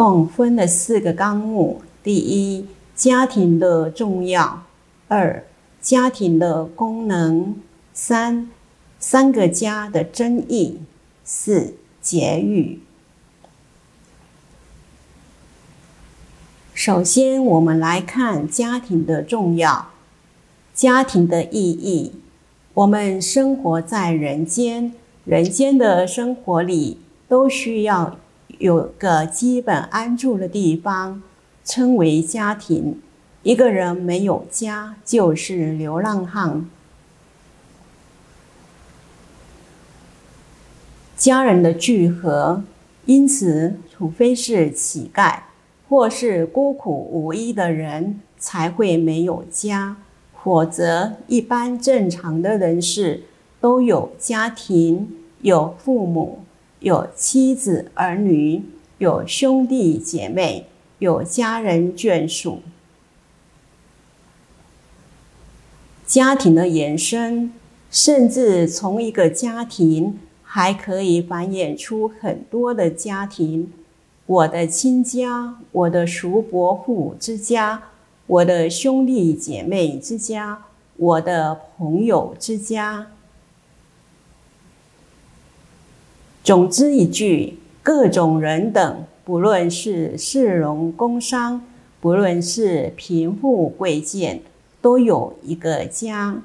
共分了四个纲目：第一，家庭的重要；二，家庭的功能；三，三个家的争议；四，节育。首先，我们来看家庭的重要，家庭的意义。我们生活在人间，人间的生活里都需要。有个基本安住的地方，称为家庭。一个人没有家，就是流浪汉。家人的聚合，因此，除非是乞丐或是孤苦无依的人，才会没有家；否则，一般正常的人士都有家庭，有父母。有妻子儿女，有兄弟姐妹，有家人眷属。家庭的延伸，甚至从一个家庭还可以繁衍出很多的家庭。我的亲家，我的叔伯父之家，我的兄弟姐妹之家，我的朋友之家。总之一句，各种人等，不论是市容工商，不论是贫富贵贱，都有一个家。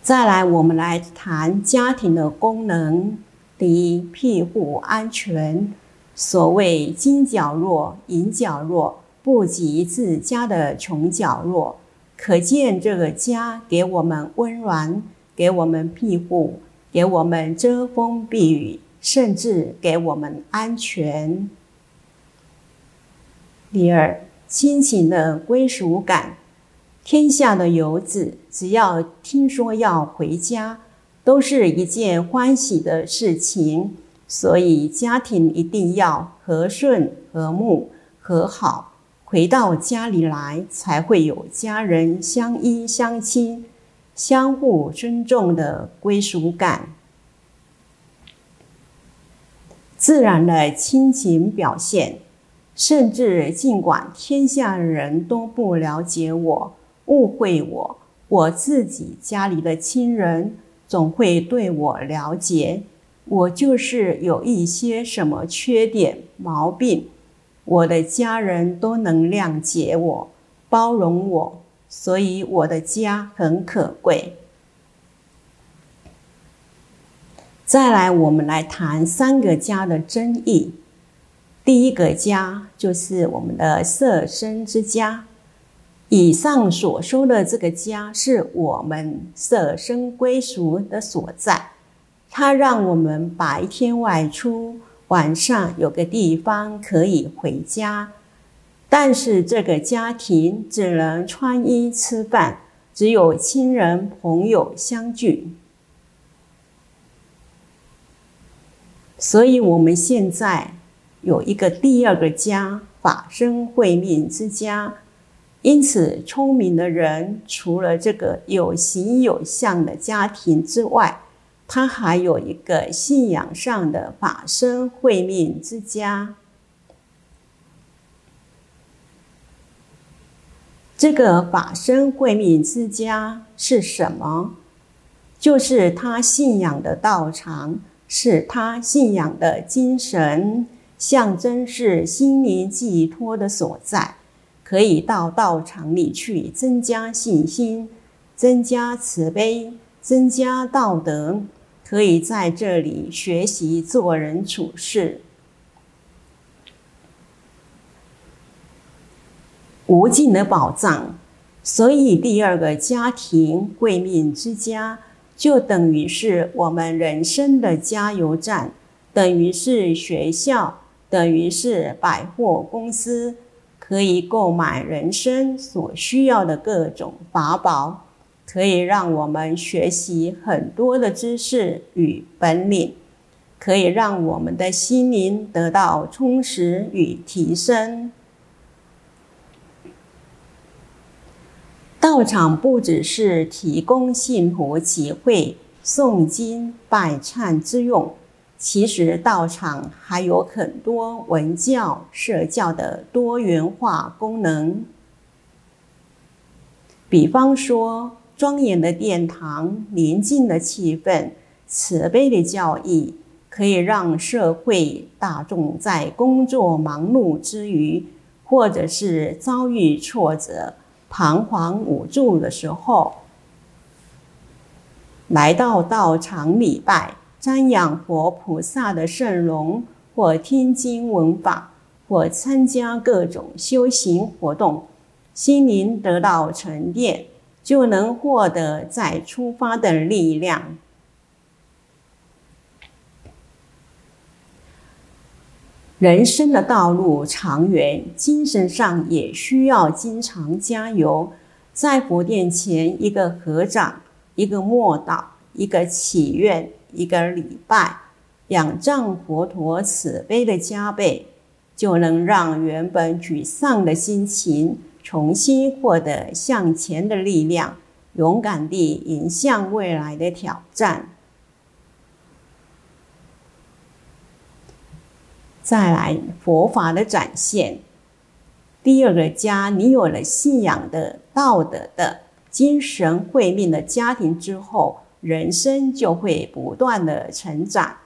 再来，我们来谈家庭的功能。第一，庇护安全。所谓金角落、银角落，不及自家的穷角落。可见这个家给我们温暖。给我们庇护，给我们遮风避雨，甚至给我们安全。第二，亲情的归属感。天下的游子，只要听说要回家，都是一件欢喜的事情。所以，家庭一定要和顺、和睦、和好，回到家里来，才会有家人相依相亲。相互尊重的归属感，自然的亲情表现，甚至尽管天下人都不了解我、误会我，我自己家里的亲人总会对我了解。我就是有一些什么缺点、毛病，我的家人都能谅解我、包容我。所以我的家很可贵。再来，我们来谈三个家的争议。第一个家就是我们的色身之家。以上所说的这个家，是我们色身归属的所在，它让我们白天外出，晚上有个地方可以回家。但是这个家庭只能穿衣吃饭，只有亲人朋友相聚。所以，我们现在有一个第二个家——法身慧命之家。因此，聪明的人除了这个有形有相的家庭之外，他还有一个信仰上的法身慧命之家。这个法身慧命之家是什么？就是他信仰的道场，是他信仰的精神，象征是心灵寄托的所在，可以到道场里去增加信心、增加慈悲、增加道德，可以在这里学习做人处事。无尽的宝藏，所以第二个家庭——贵命之家，就等于是我们人生的加油站，等于是学校。等于是百货公司可以购买人生所需要的各种法宝，可以让我们学习很多的知识与本领，可以让我们的心灵得到充实与提升。道场不只是提供信徒集会、诵经、拜忏之用。其实道场还有很多文教、社教的多元化功能，比方说庄严的殿堂、宁静的气氛、慈悲的教义，可以让社会大众在工作忙碌之余，或者是遭遇挫折、彷徨无助的时候，来到道场礼拜。瞻仰佛菩萨的圣容，或听经闻法，或参加各种修行活动，心灵得到沉淀，就能获得再出发的力量。人生的道路长远，精神上也需要经常加油。在佛殿前，一个合掌，一个默祷，一个祈愿。一个礼拜，仰仗佛陀慈悲的加倍，就能让原本沮丧的心情重新获得向前的力量，勇敢地迎向未来的挑战。再来，佛法的展现。第二个家，你有了信仰的、道德的、精神慧命的家庭之后。人生就会不断的成长。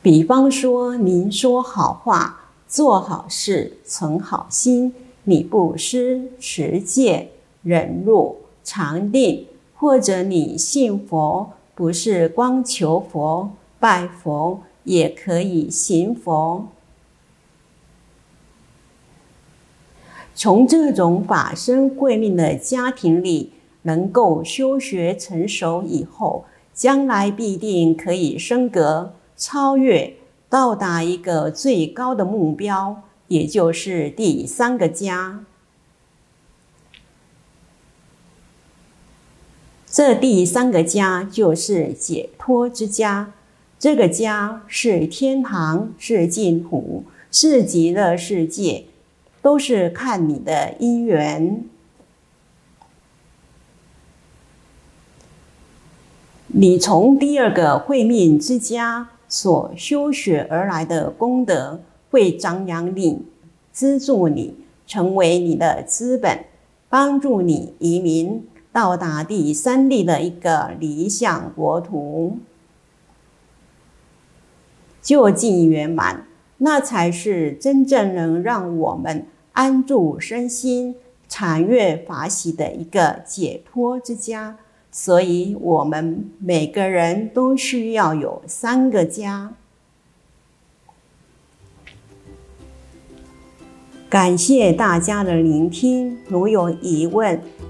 比方说，您说好话、做好事、存好心，你不施、持戒、忍辱、常定，或者你信佛，不是光求佛、拜佛，也可以行佛。从这种法身慧命的家庭里，能够修学成熟以后，将来必定可以升格、超越，到达一个最高的目标，也就是第三个家。这第三个家就是解脱之家，这个家是天堂，是净土，是极乐世界。都是看你的因缘，你从第二个慧命之家所修学而来的功德，会张扬你、资助你，成为你的资本，帮助你移民到达第三地的一个理想国土，就近圆满。那才是真正能让我们安住身心、禅悦法喜的一个解脱之家。所以，我们每个人都需要有三个家。感谢大家的聆听，如有疑问，